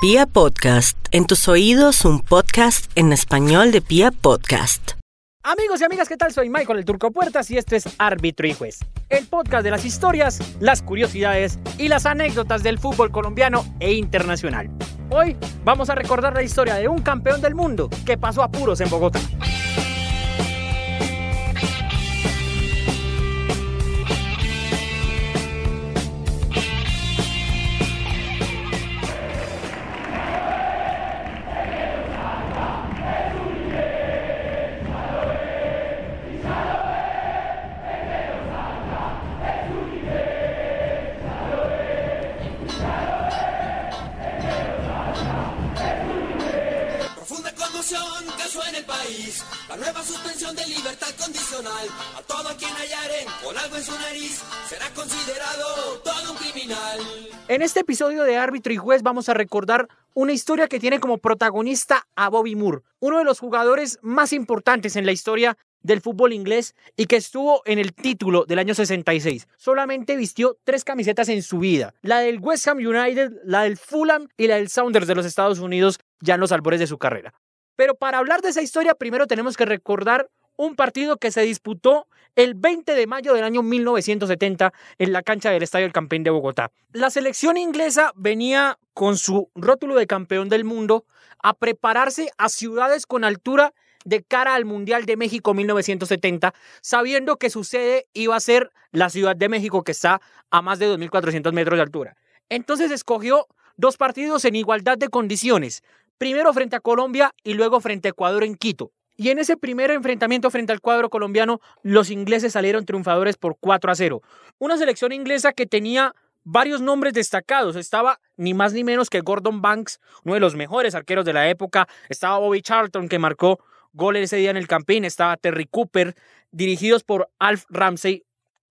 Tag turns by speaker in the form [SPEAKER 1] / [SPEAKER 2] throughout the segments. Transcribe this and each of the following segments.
[SPEAKER 1] Pia Podcast, en tus oídos un podcast en español de Pia Podcast.
[SPEAKER 2] Amigos y amigas, ¿qué tal? Soy Michael el Turco Puertas y este es Árbitro y Juez, el podcast de las historias, las curiosidades y las anécdotas del fútbol colombiano e internacional. Hoy vamos a recordar la historia de un campeón del mundo que pasó apuros en Bogotá.
[SPEAKER 3] A todo quien hallaren con algo en su nariz será considerado todo un criminal.
[SPEAKER 2] En este episodio de Árbitro y Juez vamos a recordar una historia que tiene como protagonista a Bobby Moore, uno de los jugadores más importantes en la historia del fútbol inglés y que estuvo en el título del año 66. Solamente vistió tres camisetas en su vida, la del West Ham United, la del Fulham y la del Sounders de los Estados Unidos ya en los albores de su carrera. Pero para hablar de esa historia primero tenemos que recordar un partido que se disputó el 20 de mayo del año 1970 en la cancha del Estadio El Campín de Bogotá. La selección inglesa venía con su rótulo de campeón del mundo a prepararse a ciudades con altura de cara al Mundial de México 1970, sabiendo que su sede iba a ser la Ciudad de México, que está a más de 2.400 metros de altura. Entonces escogió dos partidos en igualdad de condiciones, primero frente a Colombia y luego frente a Ecuador en Quito. Y en ese primer enfrentamiento frente al cuadro colombiano, los ingleses salieron triunfadores por 4 a 0. Una selección inglesa que tenía varios nombres destacados. Estaba ni más ni menos que Gordon Banks, uno de los mejores arqueros de la época. Estaba Bobby Charlton, que marcó goles ese día en el Campín. Estaba Terry Cooper, dirigidos por Alf Ramsey,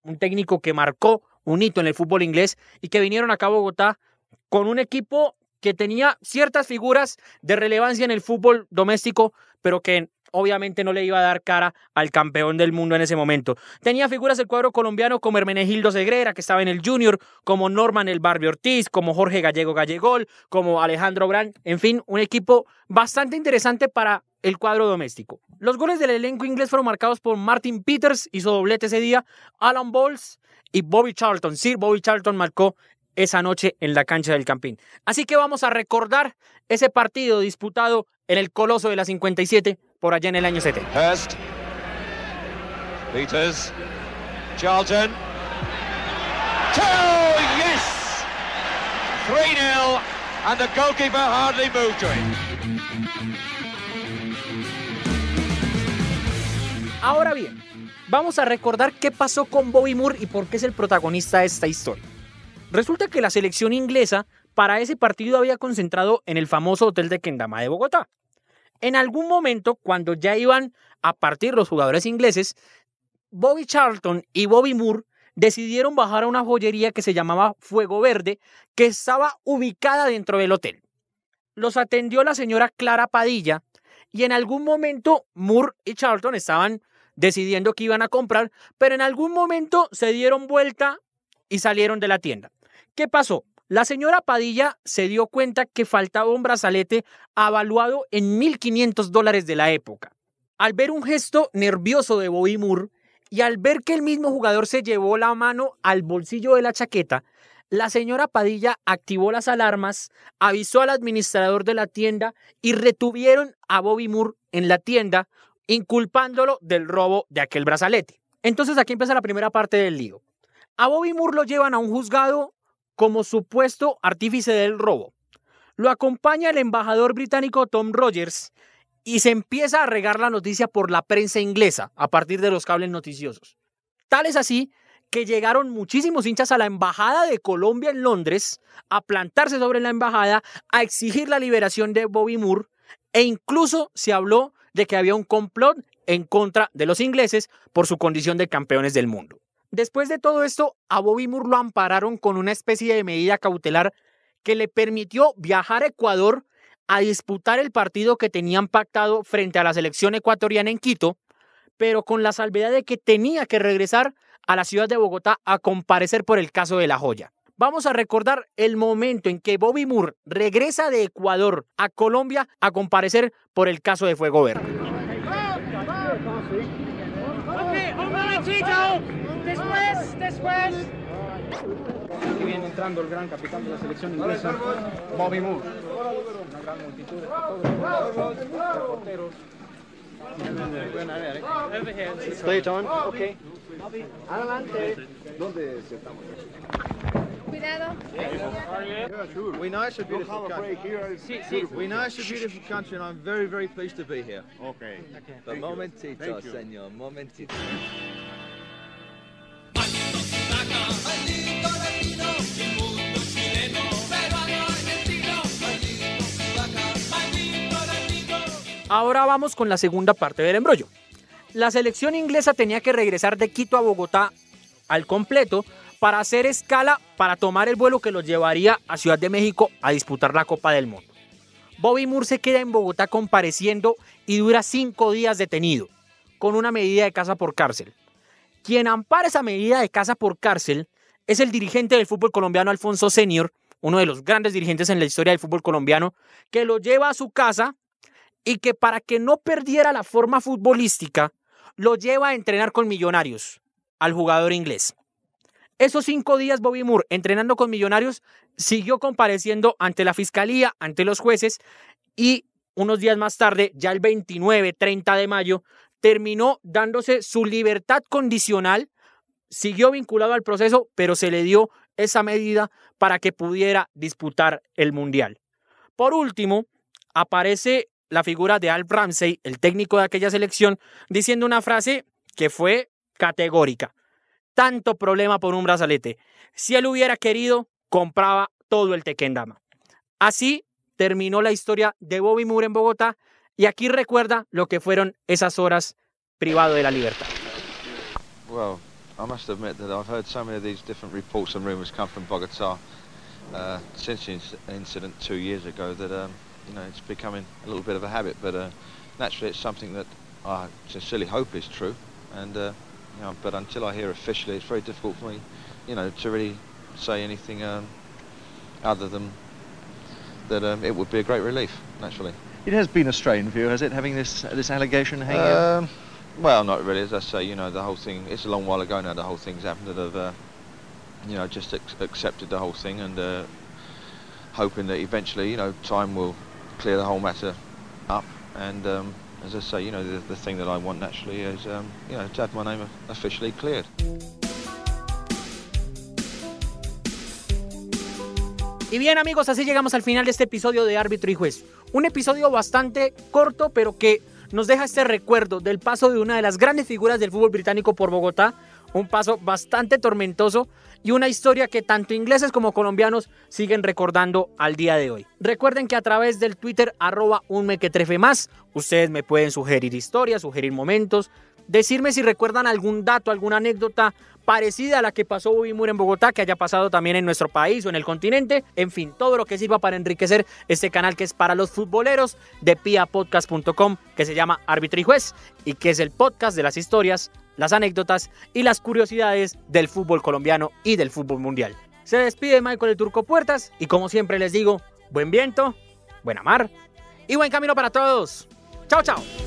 [SPEAKER 2] un técnico que marcó un hito en el fútbol inglés y que vinieron acá a Bogotá con un equipo que tenía ciertas figuras de relevancia en el fútbol doméstico, pero que obviamente no le iba a dar cara al campeón del mundo en ese momento. Tenía figuras del cuadro colombiano como Hermenegildo Segrera, que estaba en el Junior, como Norman El Barbie Ortiz, como Jorge Gallego Gallegol, como Alejandro Brand, en fin, un equipo bastante interesante para el cuadro doméstico. Los goles del elenco inglés fueron marcados por Martin Peters, hizo doblete ese día, Alan Bowles y Bobby Charlton. Sir Bobby Charlton marcó esa noche en la cancha del Campín. Así que vamos a recordar ese partido disputado en el Coloso de la 57 por allá en el año 70.
[SPEAKER 4] Hurst. Peters. Charlton. Yes! 3 0, and the goalkeeper hardly moved to it.
[SPEAKER 2] Ahora bien, vamos a recordar qué pasó con Bobby Moore y por qué es el protagonista de esta historia. Resulta que la selección inglesa para ese partido había concentrado en el famoso hotel de Kendama de Bogotá. En algún momento, cuando ya iban a partir los jugadores ingleses, Bobby Charlton y Bobby Moore decidieron bajar a una joyería que se llamaba Fuego Verde, que estaba ubicada dentro del hotel. Los atendió la señora Clara Padilla y en algún momento Moore y Charlton estaban decidiendo que iban a comprar, pero en algún momento se dieron vuelta y salieron de la tienda. ¿Qué pasó? La señora Padilla se dio cuenta que faltaba un brazalete avaluado en 1.500 dólares de la época. Al ver un gesto nervioso de Bobby Moore y al ver que el mismo jugador se llevó la mano al bolsillo de la chaqueta, la señora Padilla activó las alarmas, avisó al administrador de la tienda y retuvieron a Bobby Moore en la tienda, inculpándolo del robo de aquel brazalete. Entonces aquí empieza la primera parte del lío. A Bobby Moore lo llevan a un juzgado como supuesto artífice del robo. Lo acompaña el embajador británico Tom Rogers y se empieza a regar la noticia por la prensa inglesa a partir de los cables noticiosos. Tal es así que llegaron muchísimos hinchas a la embajada de Colombia en Londres a plantarse sobre la embajada, a exigir la liberación de Bobby Moore e incluso se habló de que había un complot en contra de los ingleses por su condición de campeones del mundo. Después de todo esto, a Bobby Moore lo ampararon con una especie de medida cautelar que le permitió viajar a Ecuador a disputar el partido que tenían pactado frente a la selección ecuatoriana en Quito, pero con la salvedad de que tenía que regresar a la ciudad de Bogotá a comparecer por el caso de la joya. vamos a recordar el momento en que Bobby Moore regresa de Ecuador a Colombia a comparecer por el caso de Fuego Verde.
[SPEAKER 5] Aquí viene entrando el gran capitán de la selección inglesa, Bobby Moore. Una gran multitud de fotógrafos, reporteros.
[SPEAKER 6] Cuidado.
[SPEAKER 7] We know it's a beautiful country. We know it's a beautiful country, and I'm very, very pleased to be here.
[SPEAKER 8] Okay.
[SPEAKER 7] But momentito, señor, momentito.
[SPEAKER 2] Ahora vamos con la segunda parte del embrollo. La selección inglesa tenía que regresar de Quito a Bogotá al completo para hacer escala para tomar el vuelo que los llevaría a Ciudad de México a disputar la Copa del Mundo. Bobby Moore se queda en Bogotá compareciendo y dura cinco días detenido, con una medida de casa por cárcel. Quien ampara esa medida de casa por cárcel es el dirigente del fútbol colombiano Alfonso Senior, uno de los grandes dirigentes en la historia del fútbol colombiano, que lo lleva a su casa y que para que no perdiera la forma futbolística, lo lleva a entrenar con Millonarios, al jugador inglés. Esos cinco días Bobby Moore entrenando con Millonarios siguió compareciendo ante la fiscalía, ante los jueces y unos días más tarde, ya el 29, 30 de mayo, terminó dándose su libertad condicional, siguió vinculado al proceso, pero se le dio esa medida para que pudiera disputar el Mundial. Por último, aparece la figura de Alf Ramsey, el técnico de aquella selección, diciendo una frase que fue categórica. Tanto problema por un brazalete. Si él hubiera querido, compraba todo el Tequendama. Así terminó la historia de Bobby Moore en Bogotá y aquí recuerda lo que fueron esas horas privado de la libertad.
[SPEAKER 9] Well, I must admit that I've heard so many of these different reports and rumours come from Bogota uh, since the inc- incident two years ago that um, you know it's becoming a little bit of a habit. But uh, naturally, it's something that I sincerely hope is true. And uh, you know, but until I hear officially, it's very difficult for me, you know, to really say anything um, other than that um, it would be a great relief. Naturally.
[SPEAKER 8] It has been a strain for you, has it, having this this allegation hanging out?
[SPEAKER 9] Um, well, not really. As I say, you know, the whole thing. It's a long while ago now. The whole thing's happened. That I've, uh, you know, just accepted the whole thing and uh, hoping that eventually, you know, time will clear the whole matter up. And um, as I say, you know, the, the thing that I want naturally is, um, you know, to have my name officially cleared.
[SPEAKER 2] Y bien amigos, así llegamos al final de este episodio de Árbitro y Juez. Un episodio bastante corto, pero que nos deja este recuerdo del paso de una de las grandes figuras del fútbol británico por Bogotá. Un paso bastante tormentoso y una historia que tanto ingleses como colombianos siguen recordando al día de hoy. Recuerden que a través del Twitter arroba un mequetrefe más, ustedes me pueden sugerir historias, sugerir momentos, decirme si recuerdan algún dato, alguna anécdota parecida a la que pasó Bobby Moore en Bogotá, que haya pasado también en nuestro país o en el continente. En fin, todo lo que sirva para enriquecer este canal que es para los futboleros de piapodcast.com, que se llama Árbitro y Juez, y que es el podcast de las historias, las anécdotas y las curiosidades del fútbol colombiano y del fútbol mundial. Se despide Michael el Turco Puertas y como siempre les digo, buen viento, buena mar y buen camino para todos. Chao, chao.